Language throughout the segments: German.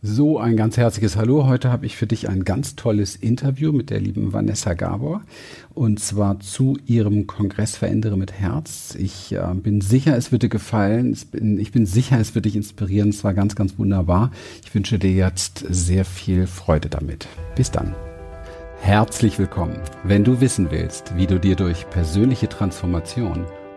So, ein ganz herzliches Hallo. Heute habe ich für dich ein ganz tolles Interview mit der lieben Vanessa Gabor und zwar zu ihrem Kongress Verändere mit Herz. Ich äh, bin sicher, es wird dir gefallen. Bin, ich bin sicher, es wird dich inspirieren. Es war ganz, ganz wunderbar. Ich wünsche dir jetzt sehr viel Freude damit. Bis dann. Herzlich willkommen. Wenn du wissen willst, wie du dir durch persönliche Transformation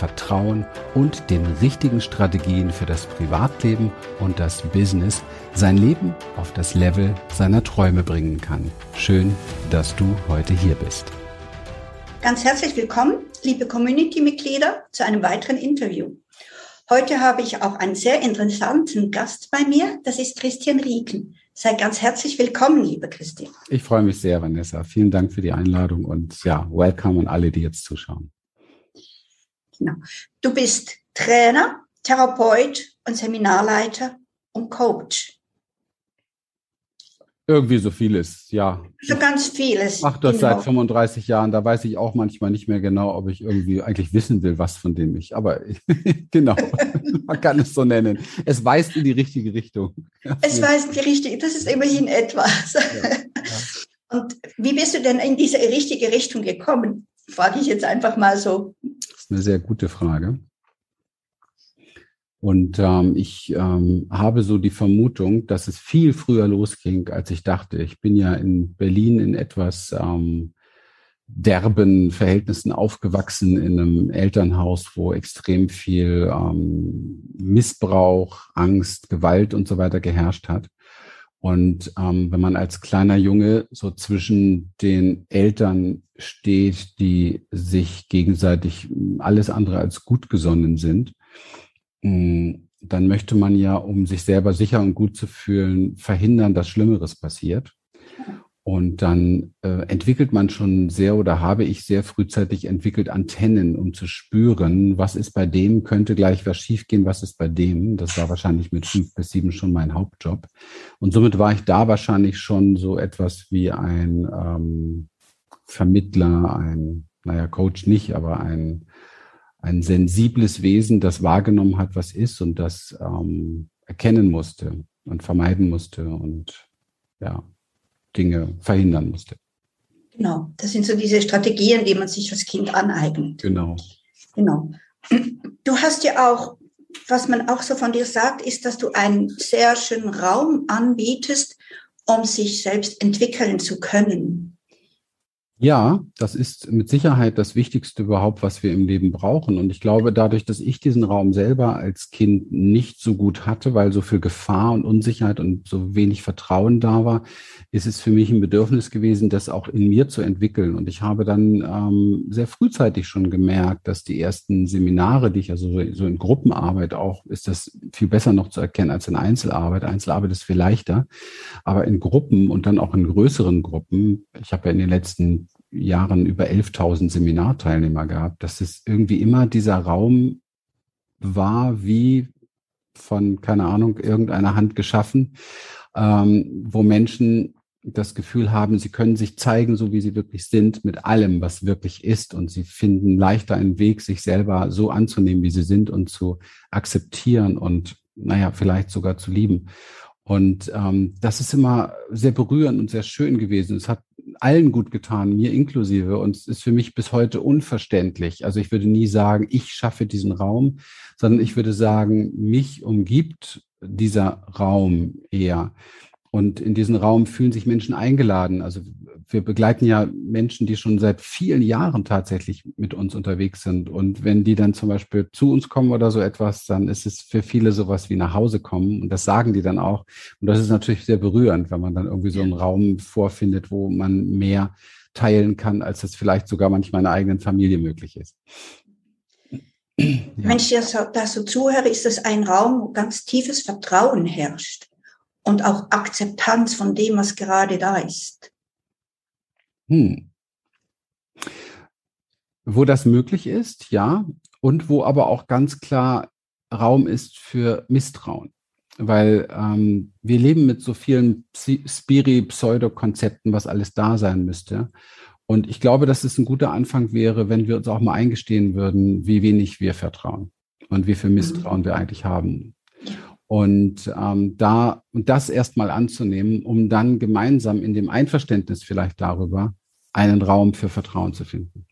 Vertrauen und den richtigen Strategien für das Privatleben und das Business sein Leben auf das Level seiner Träume bringen kann. Schön, dass du heute hier bist. Ganz herzlich willkommen, liebe Community-Mitglieder, zu einem weiteren Interview. Heute habe ich auch einen sehr interessanten Gast bei mir. Das ist Christian Rieken. Sei ganz herzlich willkommen, liebe Christian. Ich freue mich sehr, Vanessa. Vielen Dank für die Einladung und ja, welcome an alle, die jetzt zuschauen. Genau. Du bist Trainer, Therapeut und Seminarleiter und Coach. Irgendwie so vieles, ja. So ganz vieles. Ich mache das genau. seit 35 Jahren. Da weiß ich auch manchmal nicht mehr genau, ob ich irgendwie eigentlich wissen will, was von dem ich. Aber genau, man kann es so nennen. Es weist in die richtige Richtung. Es weist in die richtige. Das ist immerhin etwas. Ja. Ja. Und wie bist du denn in diese richtige Richtung gekommen? Frage ich jetzt einfach mal so. Eine sehr gute Frage. Und ähm, ich ähm, habe so die Vermutung, dass es viel früher losging, als ich dachte. Ich bin ja in Berlin in etwas ähm, derben Verhältnissen aufgewachsen, in einem Elternhaus, wo extrem viel ähm, Missbrauch, Angst, Gewalt und so weiter geherrscht hat. Und ähm, wenn man als kleiner Junge so zwischen den Eltern steht, die sich gegenseitig alles andere als gut gesonnen sind, Mm, dann möchte man ja, um sich selber sicher und gut zu fühlen, verhindern, dass Schlimmeres passiert. Und dann äh, entwickelt man schon sehr oder habe ich sehr frühzeitig entwickelt Antennen, um zu spüren, was ist bei dem, könnte gleich was schiefgehen, was ist bei dem. Das war wahrscheinlich mit fünf bis sieben schon mein Hauptjob. Und somit war ich da wahrscheinlich schon so etwas wie ein ähm, Vermittler, ein, naja, Coach nicht, aber ein ein sensibles Wesen, das wahrgenommen hat, was ist und das ähm, erkennen musste und vermeiden musste und ja, Dinge verhindern musste. Genau, das sind so diese Strategien, die man sich als Kind aneignet. Genau. Genau. Du hast ja auch, was man auch so von dir sagt, ist, dass du einen sehr schönen Raum anbietest, um sich selbst entwickeln zu können. Ja, das ist mit Sicherheit das Wichtigste überhaupt, was wir im Leben brauchen. Und ich glaube, dadurch, dass ich diesen Raum selber als Kind nicht so gut hatte, weil so viel Gefahr und Unsicherheit und so wenig Vertrauen da war, ist es für mich ein Bedürfnis gewesen, das auch in mir zu entwickeln. Und ich habe dann ähm, sehr frühzeitig schon gemerkt, dass die ersten Seminare, die ich also so in Gruppenarbeit auch, ist das viel besser noch zu erkennen als in Einzelarbeit. Einzelarbeit ist viel leichter, aber in Gruppen und dann auch in größeren Gruppen. Ich habe ja in den letzten Jahren über 11.000 Seminarteilnehmer gehabt, dass es irgendwie immer dieser Raum war, wie von, keine Ahnung, irgendeiner Hand geschaffen, ähm, wo Menschen das Gefühl haben, sie können sich zeigen, so wie sie wirklich sind, mit allem, was wirklich ist. Und sie finden leichter einen Weg, sich selber so anzunehmen, wie sie sind und zu akzeptieren und, naja, vielleicht sogar zu lieben. Und ähm, das ist immer sehr berührend und sehr schön gewesen. Es hat allen gut getan, mir inklusive. Und es ist für mich bis heute unverständlich. Also ich würde nie sagen, ich schaffe diesen Raum, sondern ich würde sagen, mich umgibt dieser Raum eher. Und in diesen Raum fühlen sich Menschen eingeladen. Also wir begleiten ja Menschen, die schon seit vielen Jahren tatsächlich mit uns unterwegs sind. Und wenn die dann zum Beispiel zu uns kommen oder so etwas, dann ist es für viele sowas wie nach Hause kommen. Und das sagen die dann auch. Und das ist natürlich sehr berührend, wenn man dann irgendwie so einen Raum vorfindet, wo man mehr teilen kann, als es vielleicht sogar manchmal in der eigenen Familie möglich ist. Ja. Wenn ich da so zuhöre, ist das ein Raum, wo ganz tiefes Vertrauen herrscht und auch Akzeptanz von dem, was gerade da ist. Hm. Wo das möglich ist, ja. und wo aber auch ganz klar Raum ist für Misstrauen. Weil ähm, wir leben mit so vielen Spiri-Pseudo-Konzepten, was alles da sein müsste. Und ich glaube, dass es ein guter Anfang wäre, wenn wir uns auch mal eingestehen würden, wie wenig wir vertrauen und wie viel Misstrauen mhm. wir eigentlich haben. Und ähm, da und das erstmal anzunehmen, um dann gemeinsam in dem Einverständnis vielleicht darüber einen Raum für Vertrauen zu finden.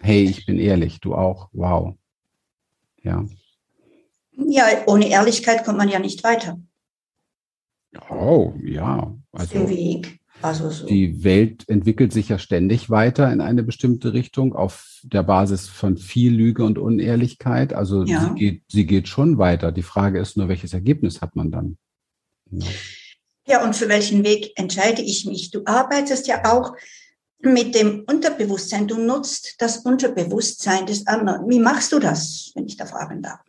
Hey, ich bin ehrlich, du auch. Wow. Ja. Ja, ohne Ehrlichkeit kommt man ja nicht weiter. Oh, ja. Also, Weg. Also so. Die Welt entwickelt sich ja ständig weiter in eine bestimmte Richtung auf der Basis von viel Lüge und Unehrlichkeit. Also ja. sie, geht, sie geht schon weiter. Die Frage ist nur, welches Ergebnis hat man dann? Ja. ja, und für welchen Weg entscheide ich mich? Du arbeitest ja auch mit dem Unterbewusstsein. Du nutzt das Unterbewusstsein des anderen. Wie machst du das, wenn ich da fragen darf?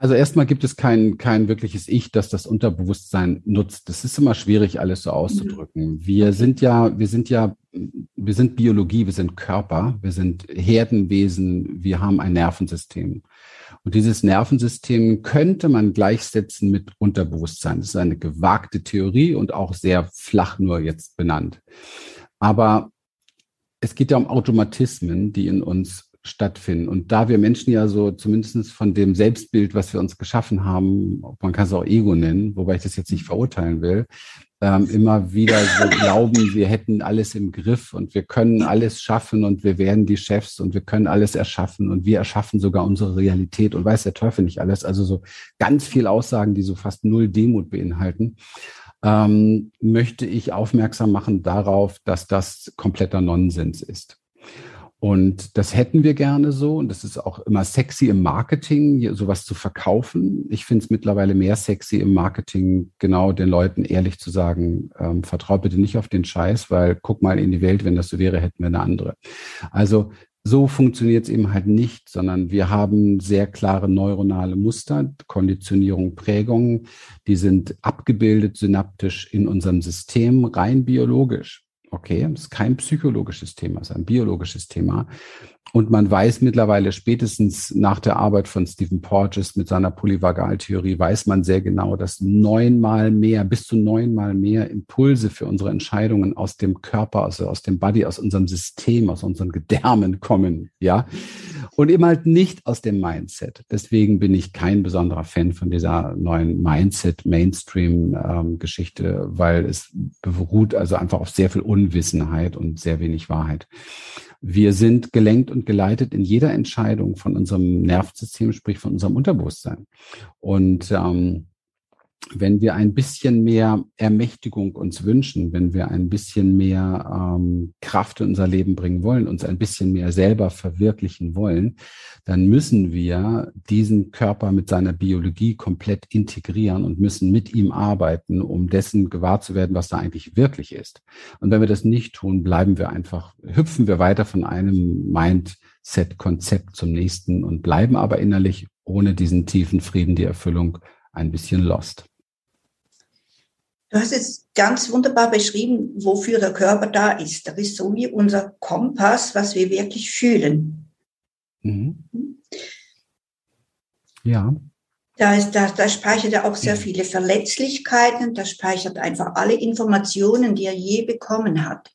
Also erstmal gibt es kein, kein wirkliches Ich, das das Unterbewusstsein nutzt. Das ist immer schwierig, alles so auszudrücken. Wir sind ja, wir sind ja, wir sind Biologie, wir sind Körper, wir sind Herdenwesen, wir haben ein Nervensystem. Und dieses Nervensystem könnte man gleichsetzen mit Unterbewusstsein. Das ist eine gewagte Theorie und auch sehr flach nur jetzt benannt. Aber es geht ja um Automatismen, die in uns stattfinden. Und da wir Menschen ja so zumindest von dem Selbstbild, was wir uns geschaffen haben, man kann es auch Ego nennen, wobei ich das jetzt nicht verurteilen will, ähm, immer wieder so glauben, wir hätten alles im Griff und wir können alles schaffen und wir werden die Chefs und wir können alles erschaffen und wir erschaffen sogar unsere Realität und weiß der Teufel nicht alles. Also so ganz viel Aussagen, die so fast null Demut beinhalten. Ähm, möchte ich aufmerksam machen darauf, dass das kompletter Nonsens ist. Und das hätten wir gerne so. Und das ist auch immer sexy im Marketing, sowas zu verkaufen. Ich finde es mittlerweile mehr sexy im Marketing, genau den Leuten ehrlich zu sagen, ähm, vertraut bitte nicht auf den Scheiß, weil guck mal in die Welt, wenn das so wäre, hätten wir eine andere. Also so funktioniert es eben halt nicht, sondern wir haben sehr klare neuronale Muster, Konditionierung, Prägungen, die sind abgebildet synaptisch in unserem System, rein biologisch. Okay, das ist kein psychologisches Thema, es ist ein biologisches Thema. Und man weiß mittlerweile spätestens nach der Arbeit von Stephen Porges mit seiner Polyvagaltheorie, weiß man sehr genau, dass neunmal mehr, bis zu neunmal mehr Impulse für unsere Entscheidungen aus dem Körper, also aus dem Body, aus unserem System, aus unseren Gedärmen kommen, ja. Und eben halt nicht aus dem Mindset. Deswegen bin ich kein besonderer Fan von dieser neuen Mindset-Mainstream-Geschichte, ähm, weil es beruht also einfach auf sehr viel Unwissenheit und sehr wenig Wahrheit. Wir sind gelenkt und geleitet in jeder Entscheidung von unserem Nervensystem, sprich von unserem Unterbewusstsein. Und ähm, wenn wir ein bisschen mehr Ermächtigung uns wünschen, wenn wir ein bisschen mehr ähm, Kraft in unser Leben bringen wollen, uns ein bisschen mehr selber verwirklichen wollen, dann müssen wir diesen Körper mit seiner Biologie komplett integrieren und müssen mit ihm arbeiten, um dessen gewahr zu werden, was da eigentlich wirklich ist. Und wenn wir das nicht tun, bleiben wir einfach, hüpfen wir weiter von einem Mindset-Konzept zum nächsten und bleiben aber innerlich ohne diesen tiefen Frieden, die Erfüllung ein bisschen lost. Du hast es ganz wunderbar beschrieben, wofür der Körper da ist. Das ist so wie unser Kompass, was wir wirklich fühlen. Mhm. Ja. Da, ist, da, da speichert er auch sehr mhm. viele Verletzlichkeiten, da speichert einfach alle Informationen, die er je bekommen hat.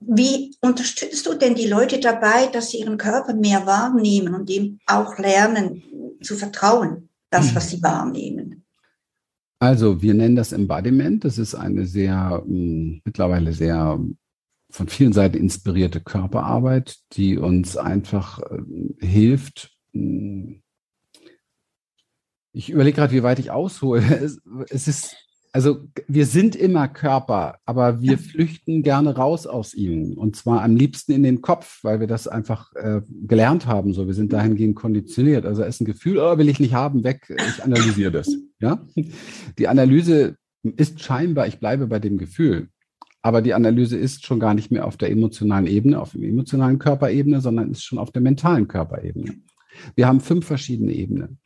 Wie unterstützt du denn die Leute dabei, dass sie ihren Körper mehr wahrnehmen und ihm auch lernen zu vertrauen, das, was sie wahrnehmen? Also, wir nennen das Embodiment. Das ist eine sehr, hm, mittlerweile sehr von vielen Seiten inspirierte Körperarbeit, die uns einfach äh, hilft. Hm, ich überlege gerade, wie weit ich aushole. Es, es ist also wir sind immer Körper, aber wir flüchten gerne raus aus ihnen. Und zwar am liebsten in den Kopf, weil wir das einfach äh, gelernt haben. So, wir sind dahingehend konditioniert. Also ist ein Gefühl, oh, will ich nicht haben, weg. Ich analysiere das. Ja, die Analyse ist scheinbar, ich bleibe bei dem Gefühl. Aber die Analyse ist schon gar nicht mehr auf der emotionalen Ebene, auf der emotionalen Körperebene, sondern ist schon auf der mentalen Körperebene. Wir haben fünf verschiedene Ebenen.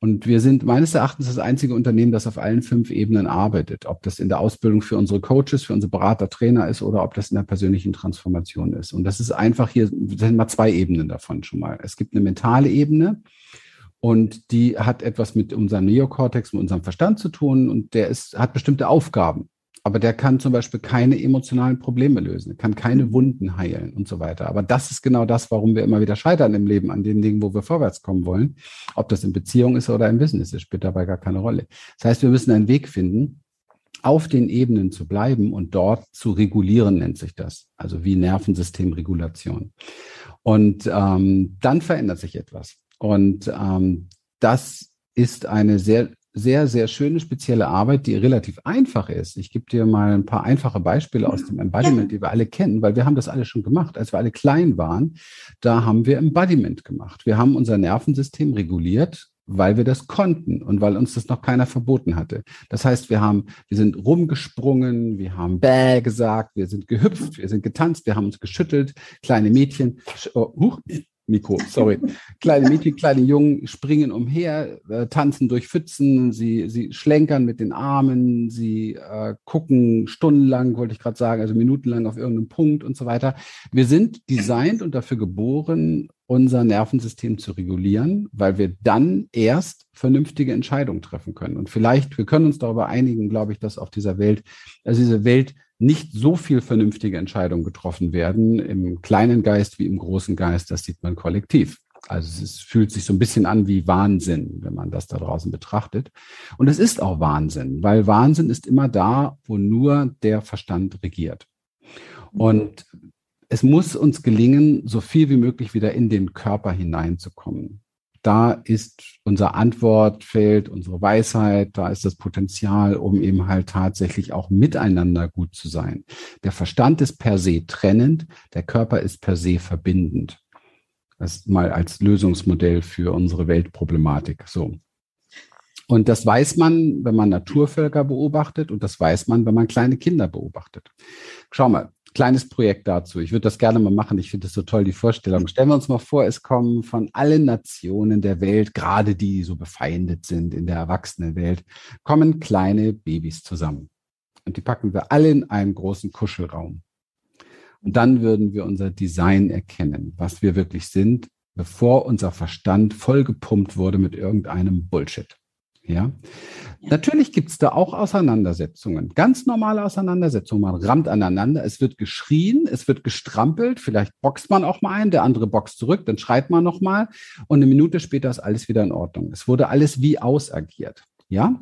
Und wir sind meines Erachtens das einzige Unternehmen, das auf allen fünf Ebenen arbeitet. Ob das in der Ausbildung für unsere Coaches, für unsere Berater, Trainer ist oder ob das in der persönlichen Transformation ist. Und das ist einfach hier, sind mal zwei Ebenen davon schon mal. Es gibt eine mentale Ebene. Und die hat etwas mit unserem Neokortex, mit unserem Verstand zu tun und der ist, hat bestimmte Aufgaben aber der kann zum Beispiel keine emotionalen Probleme lösen, kann keine mhm. Wunden heilen und so weiter. Aber das ist genau das, warum wir immer wieder scheitern im Leben an den Dingen, wo wir vorwärts kommen wollen. Ob das in Beziehung ist oder im Business, das spielt dabei gar keine Rolle. Das heißt, wir müssen einen Weg finden, auf den Ebenen zu bleiben und dort zu regulieren, nennt sich das. Also wie Nervensystemregulation. Und ähm, dann verändert sich etwas. Und ähm, das ist eine sehr sehr, sehr schöne, spezielle Arbeit, die relativ einfach ist. Ich gebe dir mal ein paar einfache Beispiele aus dem Embodiment, die wir alle kennen, weil wir haben das alle schon gemacht. Als wir alle klein waren, da haben wir Embodiment gemacht. Wir haben unser Nervensystem reguliert, weil wir das konnten und weil uns das noch keiner verboten hatte. Das heißt, wir haben, wir sind rumgesprungen, wir haben bäh gesagt, wir sind gehüpft, wir sind getanzt, wir haben uns geschüttelt, kleine Mädchen, oh, huch, Mikro, sorry. Kleine Mädchen, kleine Jungen springen umher, äh, tanzen durch Pfützen, sie, sie schlenkern mit den Armen, sie äh, gucken stundenlang, wollte ich gerade sagen, also minutenlang auf irgendeinen Punkt und so weiter. Wir sind designt und dafür geboren, unser Nervensystem zu regulieren, weil wir dann erst vernünftige Entscheidungen treffen können. Und vielleicht, wir können uns darüber einigen, glaube ich, dass auf dieser Welt, also diese Welt nicht so viel vernünftige Entscheidungen getroffen werden im kleinen Geist wie im großen Geist. Das sieht man kollektiv. Also es fühlt sich so ein bisschen an wie Wahnsinn, wenn man das da draußen betrachtet. Und es ist auch Wahnsinn, weil Wahnsinn ist immer da, wo nur der Verstand regiert. Und es muss uns gelingen, so viel wie möglich wieder in den Körper hineinzukommen da ist unser Antwortfeld, unsere Weisheit, da ist das Potenzial, um eben halt tatsächlich auch miteinander gut zu sein. Der Verstand ist per se trennend, der Körper ist per se verbindend. Das mal als Lösungsmodell für unsere Weltproblematik. So. Und das weiß man, wenn man Naturvölker beobachtet und das weiß man, wenn man kleine Kinder beobachtet. Schau mal, kleines Projekt dazu. Ich würde das gerne mal machen. Ich finde das so toll, die Vorstellung. Stellen wir uns mal vor, es kommen von allen Nationen der Welt, gerade die, die so befeindet sind in der Erwachsenenwelt, kommen kleine Babys zusammen. Und die packen wir alle in einen großen Kuschelraum. Und dann würden wir unser Design erkennen, was wir wirklich sind, bevor unser Verstand vollgepumpt wurde mit irgendeinem Bullshit. Ja. Natürlich gibt es da auch Auseinandersetzungen, ganz normale Auseinandersetzungen. Man rammt aneinander, es wird geschrien, es wird gestrampelt, vielleicht boxt man auch mal ein, der andere boxt zurück, dann schreit man nochmal und eine Minute später ist alles wieder in Ordnung. Es wurde alles wie ausagiert. Ja,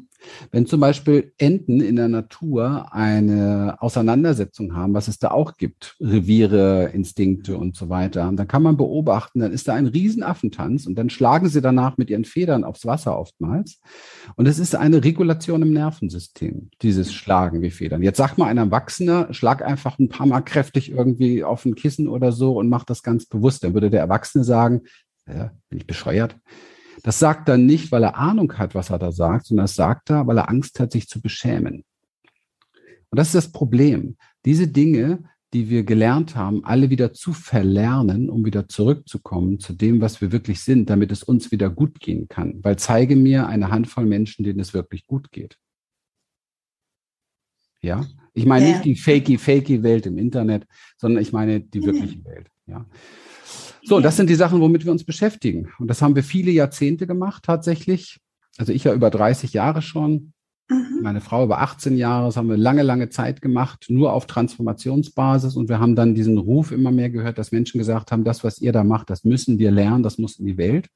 wenn zum Beispiel Enten in der Natur eine Auseinandersetzung haben, was es da auch gibt, Reviere, Instinkte und so weiter, dann kann man beobachten, dann ist da ein Riesenaffentanz und dann schlagen sie danach mit ihren Federn aufs Wasser oftmals. Und es ist eine Regulation im Nervensystem, dieses Schlagen wie Federn. Jetzt sag mal ein Erwachsener, schlag einfach ein paar Mal kräftig irgendwie auf ein Kissen oder so und mach das ganz bewusst. Dann würde der Erwachsene sagen, ja, bin ich bescheuert? Das sagt er nicht, weil er Ahnung hat, was er da sagt, sondern das sagt er, weil er Angst hat, sich zu beschämen. Und das ist das Problem. Diese Dinge, die wir gelernt haben, alle wieder zu verlernen, um wieder zurückzukommen zu dem, was wir wirklich sind, damit es uns wieder gut gehen kann. Weil zeige mir eine Handvoll Menschen, denen es wirklich gut geht. Ja, ich meine ja. nicht die fakey, fakey Welt im Internet, sondern ich meine die wirkliche Welt. Ja. So, das sind die Sachen, womit wir uns beschäftigen. Und das haben wir viele Jahrzehnte gemacht tatsächlich. Also ich ja über 30 Jahre schon. Mhm. Meine Frau über 18 Jahre, das haben wir lange, lange Zeit gemacht, nur auf Transformationsbasis. Und wir haben dann diesen Ruf immer mehr gehört, dass Menschen gesagt haben, das, was ihr da macht, das müssen wir lernen, das muss in die Welt.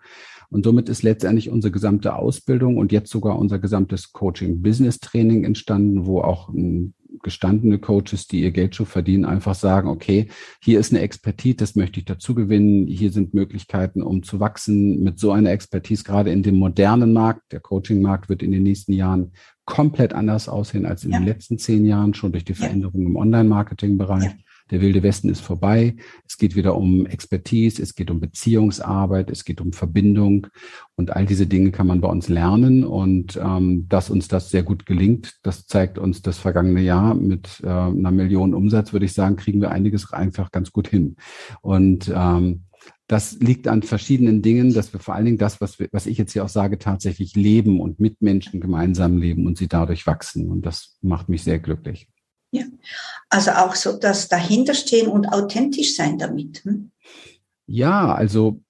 Und somit ist letztendlich unsere gesamte Ausbildung und jetzt sogar unser gesamtes Coaching-Business-Training entstanden, wo auch ein gestandene Coaches, die ihr Geld schon verdienen, einfach sagen, okay, hier ist eine Expertise, das möchte ich dazu gewinnen. Hier sind Möglichkeiten, um zu wachsen mit so einer Expertise, gerade in dem modernen Markt. Der Coaching-Markt wird in den nächsten Jahren komplett anders aussehen als in ja. den letzten zehn Jahren, schon durch die Veränderungen im Online-Marketing-Bereich. Ja. Der wilde Westen ist vorbei. Es geht wieder um Expertise, es geht um Beziehungsarbeit, es geht um Verbindung und all diese Dinge kann man bei uns lernen und ähm, dass uns das sehr gut gelingt, das zeigt uns das vergangene Jahr mit äh, einer Million Umsatz, würde ich sagen, kriegen wir einiges einfach ganz gut hin. Und ähm, das liegt an verschiedenen Dingen, dass wir vor allen Dingen das, was, wir, was ich jetzt hier auch sage, tatsächlich leben und mit Menschen gemeinsam leben und sie dadurch wachsen. Und das macht mich sehr glücklich. Ja, also auch so das Dahinterstehen und authentisch sein damit. Hm? Ja, also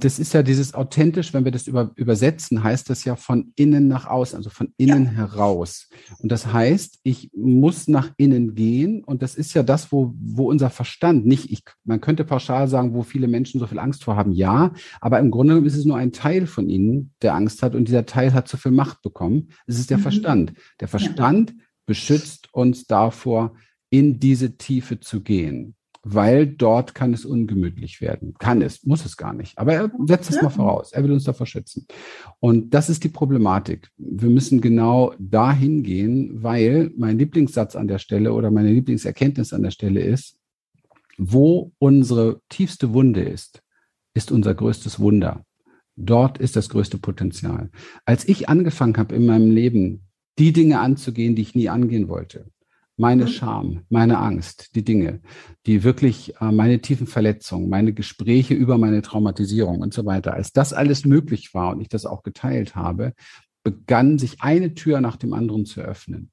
das ist ja dieses authentisch, wenn wir das über, übersetzen, heißt das ja von innen nach außen, also von innen ja. heraus. Und das heißt, ich muss nach innen gehen und das ist ja das, wo, wo unser Verstand nicht, ich, man könnte pauschal sagen, wo viele Menschen so viel Angst vor haben, ja, aber im Grunde ist es nur ein Teil von ihnen, der Angst hat und dieser Teil hat zu viel Macht bekommen. Es ist der mhm. Verstand. Der Verstand ja. Beschützt uns davor, in diese Tiefe zu gehen weil dort kann es ungemütlich werden. Kann es, muss es gar nicht. Aber er setzt es mal voraus. Er will uns davor schützen. Und das ist die Problematik. Wir müssen genau dahin gehen, weil mein Lieblingssatz an der Stelle oder meine Lieblingserkenntnis an der Stelle ist, wo unsere tiefste Wunde ist, ist unser größtes Wunder. Dort ist das größte Potenzial. Als ich angefangen habe in meinem Leben, die Dinge anzugehen, die ich nie angehen wollte, meine mhm. Scham, meine Angst, die Dinge, die wirklich äh, meine tiefen Verletzungen, meine Gespräche über meine Traumatisierung und so weiter, als das alles möglich war und ich das auch geteilt habe, begann sich eine Tür nach dem anderen zu öffnen.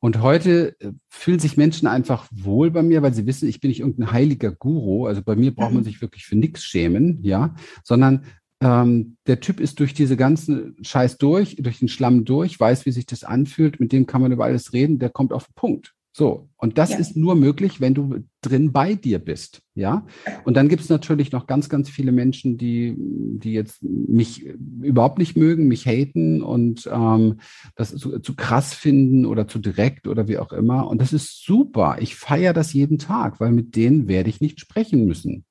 Und heute äh, fühlen sich Menschen einfach wohl bei mir, weil sie wissen, ich bin nicht irgendein heiliger Guru. Also bei mir braucht man mhm. sich wirklich für nichts schämen, ja, sondern ähm, der Typ ist durch diese ganzen Scheiß durch, durch den Schlamm durch, weiß, wie sich das anfühlt, mit dem kann man über alles reden, der kommt auf den Punkt. So, und das ja. ist nur möglich, wenn du drin bei dir bist, ja. Und dann gibt es natürlich noch ganz, ganz viele Menschen, die, die jetzt mich überhaupt nicht mögen, mich haten und ähm, das zu, zu krass finden oder zu direkt oder wie auch immer. Und das ist super. Ich feiere das jeden Tag, weil mit denen werde ich nicht sprechen müssen.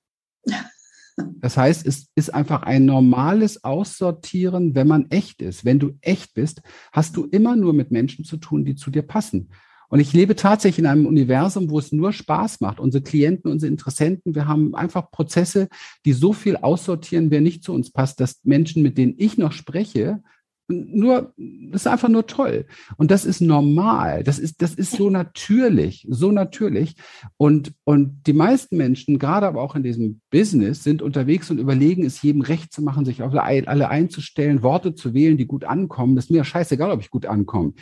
Das heißt, es ist einfach ein normales Aussortieren, wenn man echt ist. Wenn du echt bist, hast du immer nur mit Menschen zu tun, die zu dir passen. Und ich lebe tatsächlich in einem Universum, wo es nur Spaß macht. Unsere Klienten, unsere Interessenten, wir haben einfach Prozesse, die so viel aussortieren, wer nicht zu uns passt, dass Menschen, mit denen ich noch spreche, nur, das ist einfach nur toll. Und das ist normal. Das ist, das ist so natürlich, so natürlich. Und, und die meisten Menschen, gerade aber auch in diesem Business, sind unterwegs und überlegen, es jedem recht zu machen, sich auf alle einzustellen, Worte zu wählen, die gut ankommen. Das ist mir scheißegal, ob ich gut ankomme.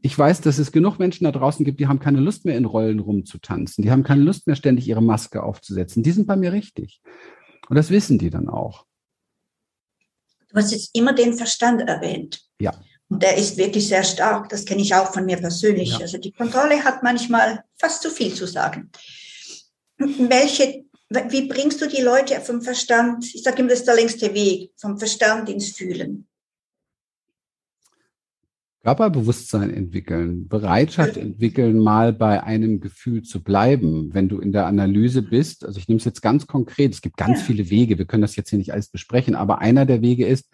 Ich weiß, dass es genug Menschen da draußen gibt, die haben keine Lust mehr in Rollen rumzutanzen. Die haben keine Lust mehr ständig ihre Maske aufzusetzen. Die sind bei mir richtig. Und das wissen die dann auch. Du hast jetzt immer den Verstand erwähnt. Ja. Und der ist wirklich sehr stark. Das kenne ich auch von mir persönlich. Ja. Also die Kontrolle hat manchmal fast zu viel zu sagen. Welche, wie bringst du die Leute vom Verstand, ich sage immer, das ist der längste Weg, vom Verstand ins Fühlen? Körperbewusstsein entwickeln, Bereitschaft entwickeln, mal bei einem Gefühl zu bleiben. Wenn du in der Analyse bist, also ich nehme es jetzt ganz konkret, es gibt ganz ja. viele Wege, wir können das jetzt hier nicht alles besprechen, aber einer der Wege ist,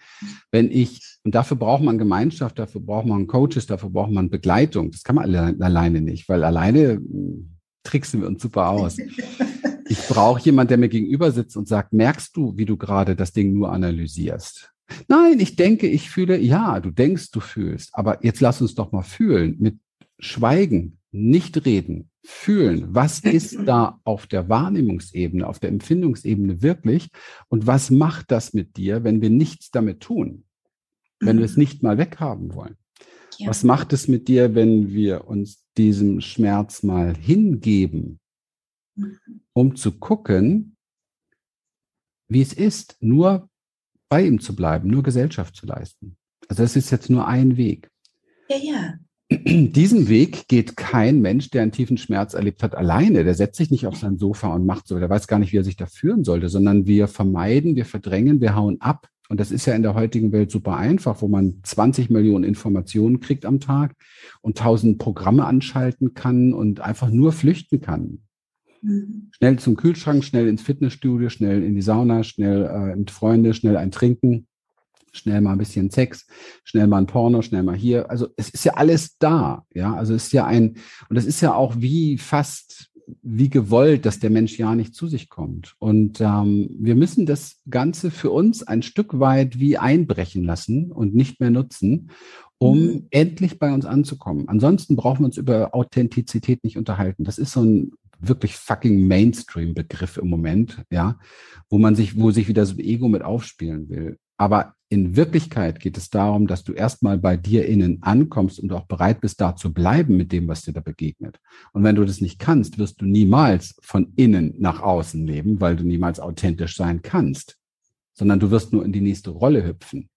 wenn ich, und dafür braucht man Gemeinschaft, dafür braucht man Coaches, dafür braucht man Begleitung. Das kann man alle, alleine nicht, weil alleine hm, tricksen wir uns super aus. Ich brauche jemand, der mir gegenüber sitzt und sagt, merkst du, wie du gerade das Ding nur analysierst? Nein, ich denke, ich fühle, ja, du denkst, du fühlst. Aber jetzt lass uns doch mal fühlen. Mit Schweigen, nicht reden, fühlen. Was ist da auf der Wahrnehmungsebene, auf der Empfindungsebene wirklich? Und was macht das mit dir, wenn wir nichts damit tun? Wenn wir es nicht mal weghaben wollen? Ja. Was macht es mit dir, wenn wir uns diesem Schmerz mal hingeben, mhm. um zu gucken, wie es ist, nur bei ihm zu bleiben, nur Gesellschaft zu leisten. Also das ist jetzt nur ein Weg. Ja, ja. Diesen Weg geht kein Mensch, der einen tiefen Schmerz erlebt hat, alleine. Der setzt sich nicht auf sein Sofa und macht so. Der weiß gar nicht, wie er sich da führen sollte, sondern wir vermeiden, wir verdrängen, wir hauen ab. Und das ist ja in der heutigen Welt super einfach, wo man 20 Millionen Informationen kriegt am Tag und 1000 Programme anschalten kann und einfach nur flüchten kann. Mhm. Schnell zum Kühlschrank, schnell ins Fitnessstudio, schnell in die Sauna, schnell äh, mit Freunde, schnell ein Trinken, schnell mal ein bisschen Sex, schnell mal ein Porno, schnell mal hier. Also es ist ja alles da, ja. Also es ist ja ein, und es ist ja auch wie fast wie gewollt, dass der Mensch ja nicht zu sich kommt. Und ähm, wir müssen das Ganze für uns ein Stück weit wie einbrechen lassen und nicht mehr nutzen, um mhm. endlich bei uns anzukommen. Ansonsten brauchen wir uns über Authentizität nicht unterhalten. Das ist so ein wirklich fucking Mainstream-Begriff im Moment, ja, wo man sich, wo sich wieder so Ego mit aufspielen will. Aber in Wirklichkeit geht es darum, dass du erstmal bei dir innen ankommst und auch bereit bist, da zu bleiben mit dem, was dir da begegnet. Und wenn du das nicht kannst, wirst du niemals von innen nach außen leben, weil du niemals authentisch sein kannst, sondern du wirst nur in die nächste Rolle hüpfen.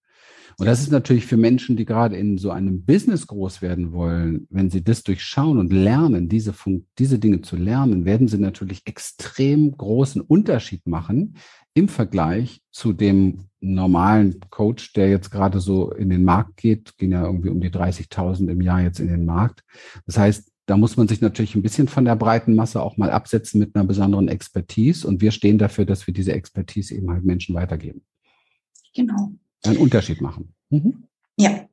Und das ist natürlich für Menschen, die gerade in so einem Business groß werden wollen, wenn sie das durchschauen und lernen, diese, Fun diese Dinge zu lernen, werden sie natürlich extrem großen Unterschied machen im Vergleich zu dem normalen Coach, der jetzt gerade so in den Markt geht, gehen ja irgendwie um die 30.000 im Jahr jetzt in den Markt. Das heißt, da muss man sich natürlich ein bisschen von der breiten Masse auch mal absetzen mit einer besonderen Expertise. Und wir stehen dafür, dass wir diese Expertise eben halt Menschen weitergeben. Genau. Einen Unterschied machen. Mhm. Ja.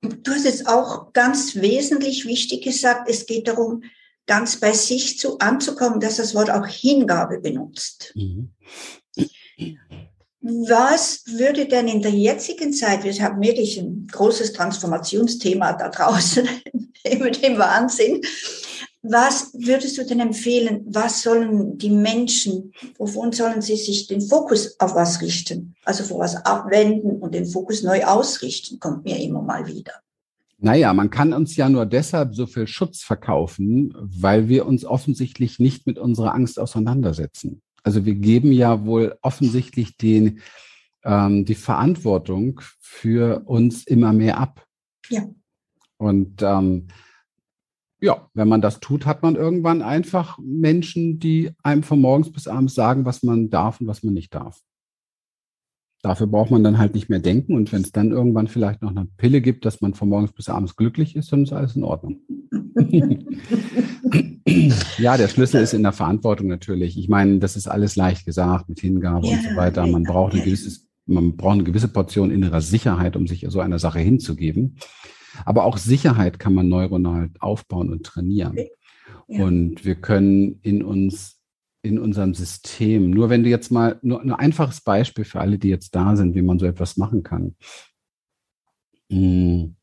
Du hast jetzt auch ganz wesentlich wichtig gesagt, es geht darum, ganz bei sich zu anzukommen, dass das Wort auch Hingabe benutzt. Mhm. Was würde denn in der jetzigen Zeit, wir haben wirklich ein großes Transformationsthema da draußen mit dem Wahnsinn, was würdest du denn empfehlen? Was sollen die Menschen, wovon sollen sie sich den Fokus auf was richten? Also vor was abwenden und den Fokus neu ausrichten, kommt mir immer mal wieder. Naja, man kann uns ja nur deshalb so viel Schutz verkaufen, weil wir uns offensichtlich nicht mit unserer Angst auseinandersetzen. Also wir geben ja wohl offensichtlich den, ähm, die Verantwortung für uns immer mehr ab. Ja. Und ähm, ja, wenn man das tut, hat man irgendwann einfach Menschen, die einem von morgens bis abends sagen, was man darf und was man nicht darf. Dafür braucht man dann halt nicht mehr denken. Und wenn es dann irgendwann vielleicht noch eine Pille gibt, dass man von morgens bis abends glücklich ist, dann ist alles in Ordnung. ja, der Schlüssel ist in der Verantwortung natürlich. Ich meine, das ist alles leicht gesagt mit Hingabe ja, und so weiter. Man braucht ein gewisses, man braucht eine gewisse Portion innerer Sicherheit, um sich so einer Sache hinzugeben. Aber auch Sicherheit kann man neuronal aufbauen und trainieren. Ja. Und wir können in uns in unserem System. Nur wenn du jetzt mal, nur ein einfaches Beispiel für alle, die jetzt da sind, wie man so etwas machen kann. Hm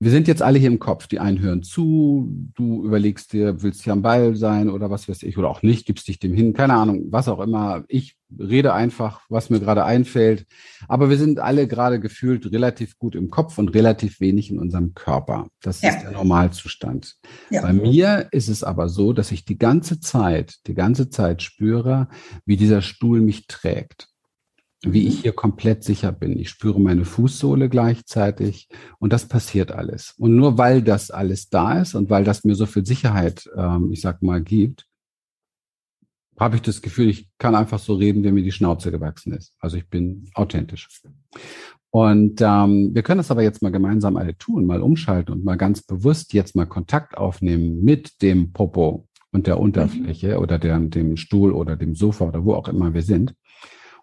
wir sind jetzt alle hier im Kopf. Die einen hören zu, du überlegst dir, willst du hier am Ball sein oder was weiß ich, oder auch nicht, gibst dich dem hin, keine Ahnung, was auch immer. Ich rede einfach, was mir gerade einfällt. Aber wir sind alle gerade gefühlt relativ gut im Kopf und relativ wenig in unserem Körper. Das ja. ist der Normalzustand. Ja. Bei mir ist es aber so, dass ich die ganze Zeit, die ganze Zeit spüre, wie dieser Stuhl mich trägt wie ich mhm. hier komplett sicher bin. Ich spüre meine Fußsohle gleichzeitig und das passiert alles. Und nur weil das alles da ist und weil das mir so viel Sicherheit, ähm, ich sag mal, gibt, habe ich das Gefühl, ich kann einfach so reden, wie mir die Schnauze gewachsen ist. Also ich bin authentisch. Und ähm, wir können das aber jetzt mal gemeinsam alle tun, mal umschalten und mal ganz bewusst jetzt mal Kontakt aufnehmen mit dem Popo und der Unterfläche mhm. oder der, dem Stuhl oder dem Sofa oder wo auch immer wir sind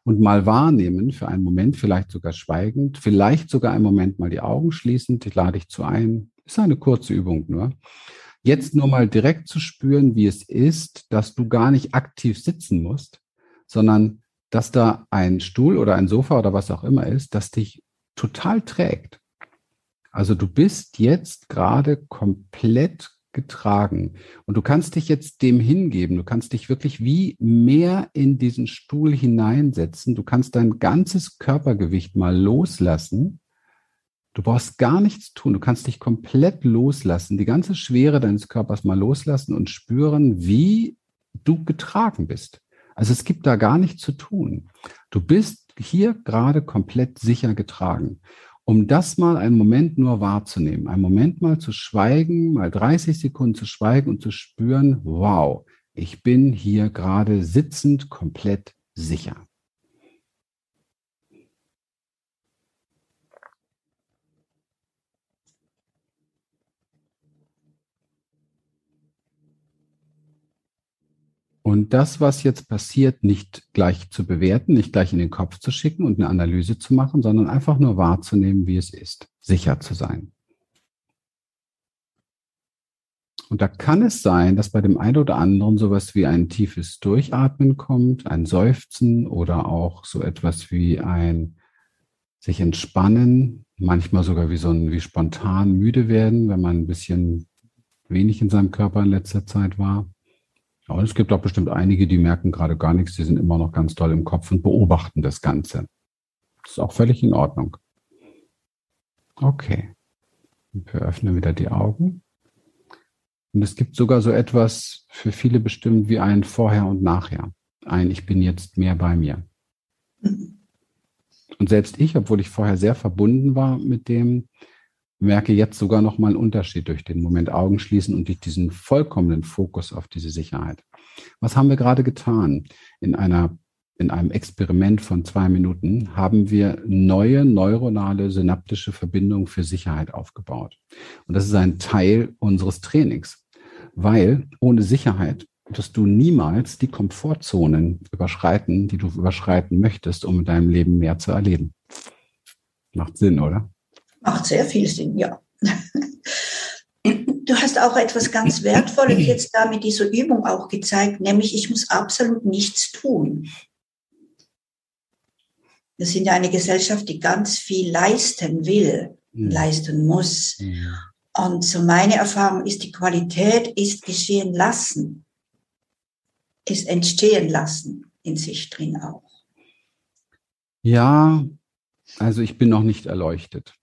und mal wahrnehmen für einen Moment, vielleicht sogar schweigend, vielleicht sogar einen Moment mal die Augen schließend, ich lade dich zu ein, ist eine kurze Übung nur. Jetzt nur mal direkt zu spüren, wie es ist, dass du gar nicht aktiv sitzen musst, sondern dass da ein Stuhl oder ein Sofa oder was auch immer ist, das dich total trägt. Also du bist jetzt gerade komplett getragen. Und du kannst dich jetzt dem hingeben. Du kannst dich wirklich wie mehr in diesen Stuhl hineinsetzen. Du kannst dein ganzes Körpergewicht mal loslassen. Du brauchst gar nichts tun. Du kannst dich komplett loslassen, die ganze Schwere deines Körpers mal loslassen und spüren, wie du getragen bist. Also es gibt da gar nichts zu tun. Du bist hier gerade komplett sicher getragen um das mal einen Moment nur wahrzunehmen, einen Moment mal zu schweigen, mal 30 Sekunden zu schweigen und zu spüren, wow, ich bin hier gerade sitzend komplett sicher. Und das, was jetzt passiert, nicht gleich zu bewerten, nicht gleich in den Kopf zu schicken und eine Analyse zu machen, sondern einfach nur wahrzunehmen, wie es ist, sicher zu sein. Und da kann es sein, dass bei dem einen oder anderen sowas wie ein tiefes Durchatmen kommt, ein Seufzen oder auch so etwas wie ein sich entspannen, manchmal sogar wie so ein wie spontan müde werden, wenn man ein bisschen wenig in seinem Körper in letzter Zeit war. Und es gibt auch bestimmt einige, die merken gerade gar nichts, die sind immer noch ganz doll im Kopf und beobachten das Ganze. Das ist auch völlig in Ordnung. Okay. Wir öffnen wieder die Augen. Und es gibt sogar so etwas für viele bestimmt wie ein Vorher und Nachher. Ein Ich bin jetzt mehr bei mir. Und selbst ich, obwohl ich vorher sehr verbunden war mit dem, merke jetzt sogar noch mal einen Unterschied durch den Moment Augen schließen und durch diesen vollkommenen Fokus auf diese Sicherheit. Was haben wir gerade getan? In einer in einem Experiment von zwei Minuten haben wir neue neuronale synaptische Verbindungen für Sicherheit aufgebaut. Und das ist ein Teil unseres Trainings, weil ohne Sicherheit wirst du niemals die Komfortzonen überschreiten, die du überschreiten möchtest, um in deinem Leben mehr zu erleben. Macht Sinn, oder? Macht sehr viel Sinn, ja. Du hast auch etwas ganz Wertvolles jetzt da mit dieser Übung auch gezeigt, nämlich ich muss absolut nichts tun. Wir sind ja eine Gesellschaft, die ganz viel leisten will, mhm. leisten muss. Mhm. Und so meine Erfahrung ist, die Qualität ist geschehen lassen, ist entstehen lassen in sich drin auch. Ja, also ich bin noch nicht erleuchtet.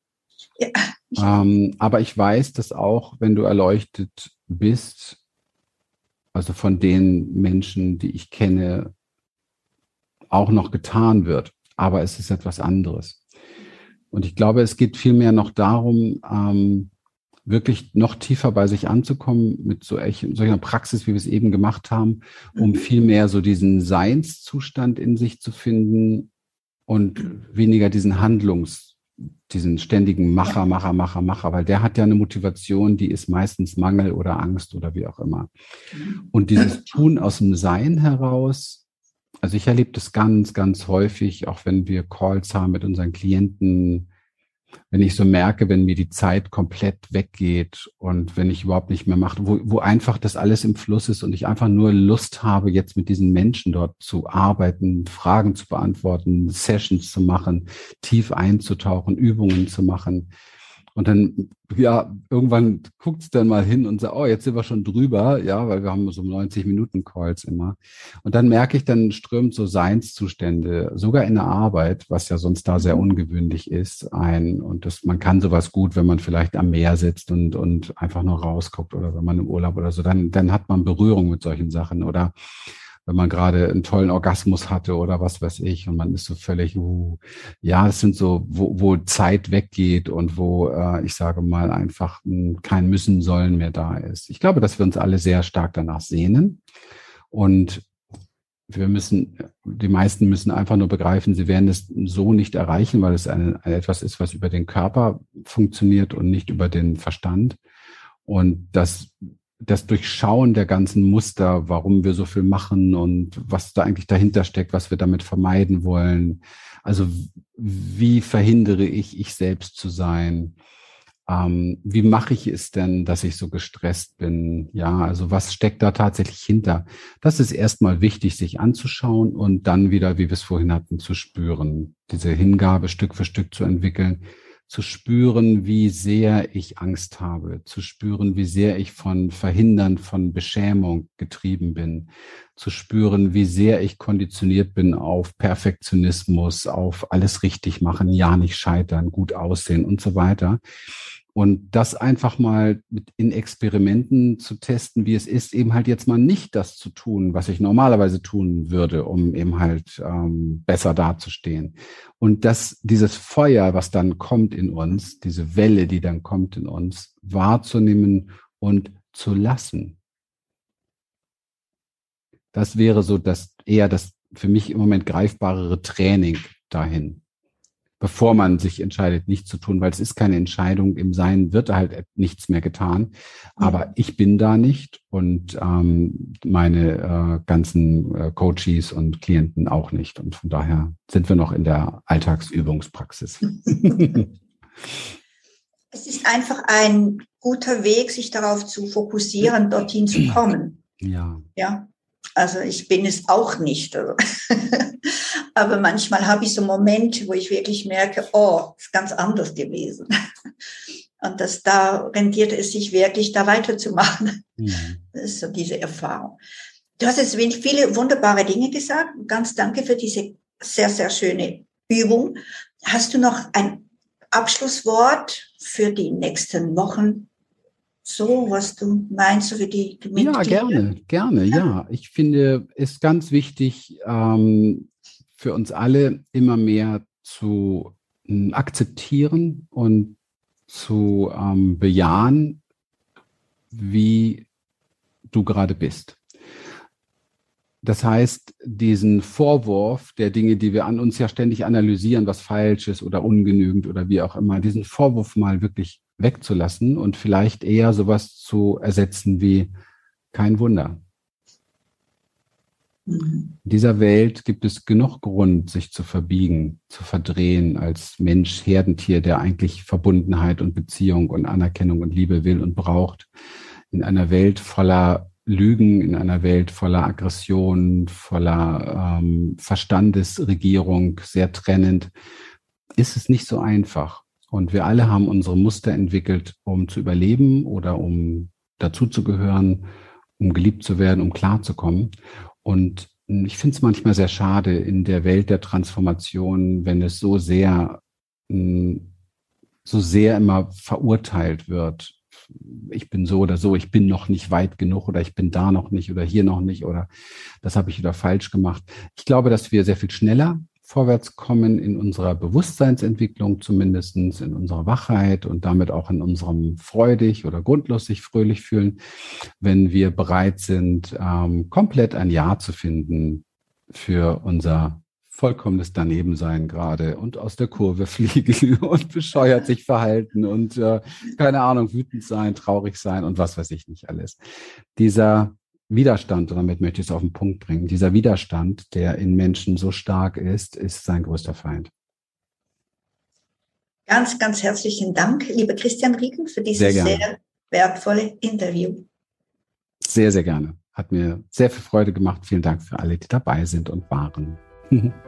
Ja. Ähm, aber ich weiß, dass auch, wenn du erleuchtet bist, also von den Menschen, die ich kenne, auch noch getan wird. Aber es ist etwas anderes. Und ich glaube, es geht vielmehr noch darum, ähm, wirklich noch tiefer bei sich anzukommen mit so solcher Praxis, wie wir es eben gemacht haben, um mhm. vielmehr so diesen Seinszustand in sich zu finden und weniger diesen Handlungs diesen ständigen Macher, Macher, Macher, Macher, weil der hat ja eine Motivation, die ist meistens Mangel oder Angst oder wie auch immer. Und dieses Tun aus dem Sein heraus, also ich erlebe das ganz, ganz häufig, auch wenn wir Calls haben mit unseren Klienten, wenn ich so merke, wenn mir die Zeit komplett weggeht und wenn ich überhaupt nicht mehr mache, wo, wo einfach das alles im Fluss ist und ich einfach nur Lust habe, jetzt mit diesen Menschen dort zu arbeiten, Fragen zu beantworten, Sessions zu machen, tief einzutauchen, Übungen zu machen, und dann, ja, irgendwann guckt es dann mal hin und sagt, oh, jetzt sind wir schon drüber, ja, weil wir haben so 90 Minuten Calls immer. Und dann merke ich, dann strömt so Seinszustände, sogar in der Arbeit, was ja sonst da sehr mhm. ungewöhnlich ist, ein. Und das, man kann sowas gut, wenn man vielleicht am Meer sitzt und, und einfach nur rausguckt oder wenn man im Urlaub oder so, dann, dann hat man Berührung mit solchen Sachen oder wenn man gerade einen tollen Orgasmus hatte oder was weiß ich und man ist so völlig, uh, ja, es sind so, wo, wo Zeit weggeht und wo, äh, ich sage mal, einfach hm, kein Müssen sollen mehr da ist. Ich glaube, dass wir uns alle sehr stark danach sehnen und wir müssen, die meisten müssen einfach nur begreifen, sie werden es so nicht erreichen, weil es eine, etwas ist, was über den Körper funktioniert und nicht über den Verstand. Und das das Durchschauen der ganzen Muster, warum wir so viel machen und was da eigentlich dahinter steckt, was wir damit vermeiden wollen. Also wie verhindere ich, ich selbst zu sein? Ähm, wie mache ich es denn, dass ich so gestresst bin? Ja, also was steckt da tatsächlich hinter? Das ist erstmal wichtig, sich anzuschauen und dann wieder, wie wir es vorhin hatten, zu spüren, diese Hingabe Stück für Stück zu entwickeln zu spüren, wie sehr ich Angst habe, zu spüren, wie sehr ich von Verhindern, von Beschämung getrieben bin, zu spüren, wie sehr ich konditioniert bin auf Perfektionismus, auf alles richtig machen, ja nicht scheitern, gut aussehen und so weiter. Und das einfach mal in Experimenten zu testen, wie es ist, eben halt jetzt mal nicht das zu tun, was ich normalerweise tun würde, um eben halt ähm, besser dazustehen. Und dass dieses Feuer, was dann kommt in uns, diese Welle, die dann kommt in uns, wahrzunehmen und zu lassen. Das wäre so das eher das für mich im Moment greifbarere Training dahin bevor man sich entscheidet, nichts zu tun, weil es ist keine Entscheidung. Im Sein wird halt nichts mehr getan. Aber ich bin da nicht und ähm, meine äh, ganzen äh, Coaches und Klienten auch nicht. Und von daher sind wir noch in der Alltagsübungspraxis. es ist einfach ein guter Weg, sich darauf zu fokussieren, dorthin zu kommen. Ja. Ja. Also ich bin es auch nicht. Also. Aber manchmal habe ich so Momente, wo ich wirklich merke, oh, ist ganz anders gewesen. Und dass da rentiert es sich wirklich, da weiterzumachen. Mhm. Das ist so diese Erfahrung. Du hast jetzt viele wunderbare Dinge gesagt. Ganz danke für diese sehr, sehr schöne Übung. Hast du noch ein Abschlusswort für die nächsten Wochen? So, was du meinst, für die, die Ja, gerne, gerne, ja. ja. Ich finde es ganz wichtig, ähm, für uns alle immer mehr zu äh, akzeptieren und zu ähm, bejahen, wie du gerade bist. Das heißt, diesen Vorwurf der Dinge, die wir an uns ja ständig analysieren, was falsch ist oder ungenügend oder wie auch immer, diesen Vorwurf mal wirklich wegzulassen und vielleicht eher sowas zu ersetzen wie kein Wunder. In dieser Welt gibt es genug Grund, sich zu verbiegen, zu verdrehen als Mensch, Herdentier, der eigentlich Verbundenheit und Beziehung und Anerkennung und Liebe will und braucht. In einer Welt voller Lügen, in einer Welt voller Aggression, voller ähm, Verstandesregierung, sehr trennend, ist es nicht so einfach. Und wir alle haben unsere Muster entwickelt, um zu überleben oder um dazuzugehören, um geliebt zu werden, um klarzukommen. Und ich finde es manchmal sehr schade in der Welt der Transformation, wenn es so sehr, so sehr immer verurteilt wird ich bin so oder so, ich bin noch nicht weit genug oder ich bin da noch nicht oder hier noch nicht oder das habe ich wieder falsch gemacht. Ich glaube, dass wir sehr viel schneller vorwärts kommen in unserer Bewusstseinsentwicklung zumindestens in unserer Wachheit und damit auch in unserem freudig oder grundlos sich fröhlich fühlen, wenn wir bereit sind, ähm, komplett ein Ja zu finden für unser vollkommenes Danebensein gerade und aus der Kurve fliegen und bescheuert sich verhalten und äh, keine Ahnung, wütend sein, traurig sein und was weiß ich nicht alles. Dieser Widerstand, und damit möchte ich es auf den Punkt bringen, dieser Widerstand, der in Menschen so stark ist, ist sein größter Feind. Ganz, ganz herzlichen Dank, lieber Christian Rieken, für dieses sehr, sehr wertvolle Interview. Sehr, sehr gerne. Hat mir sehr viel Freude gemacht. Vielen Dank für alle, die dabei sind und waren.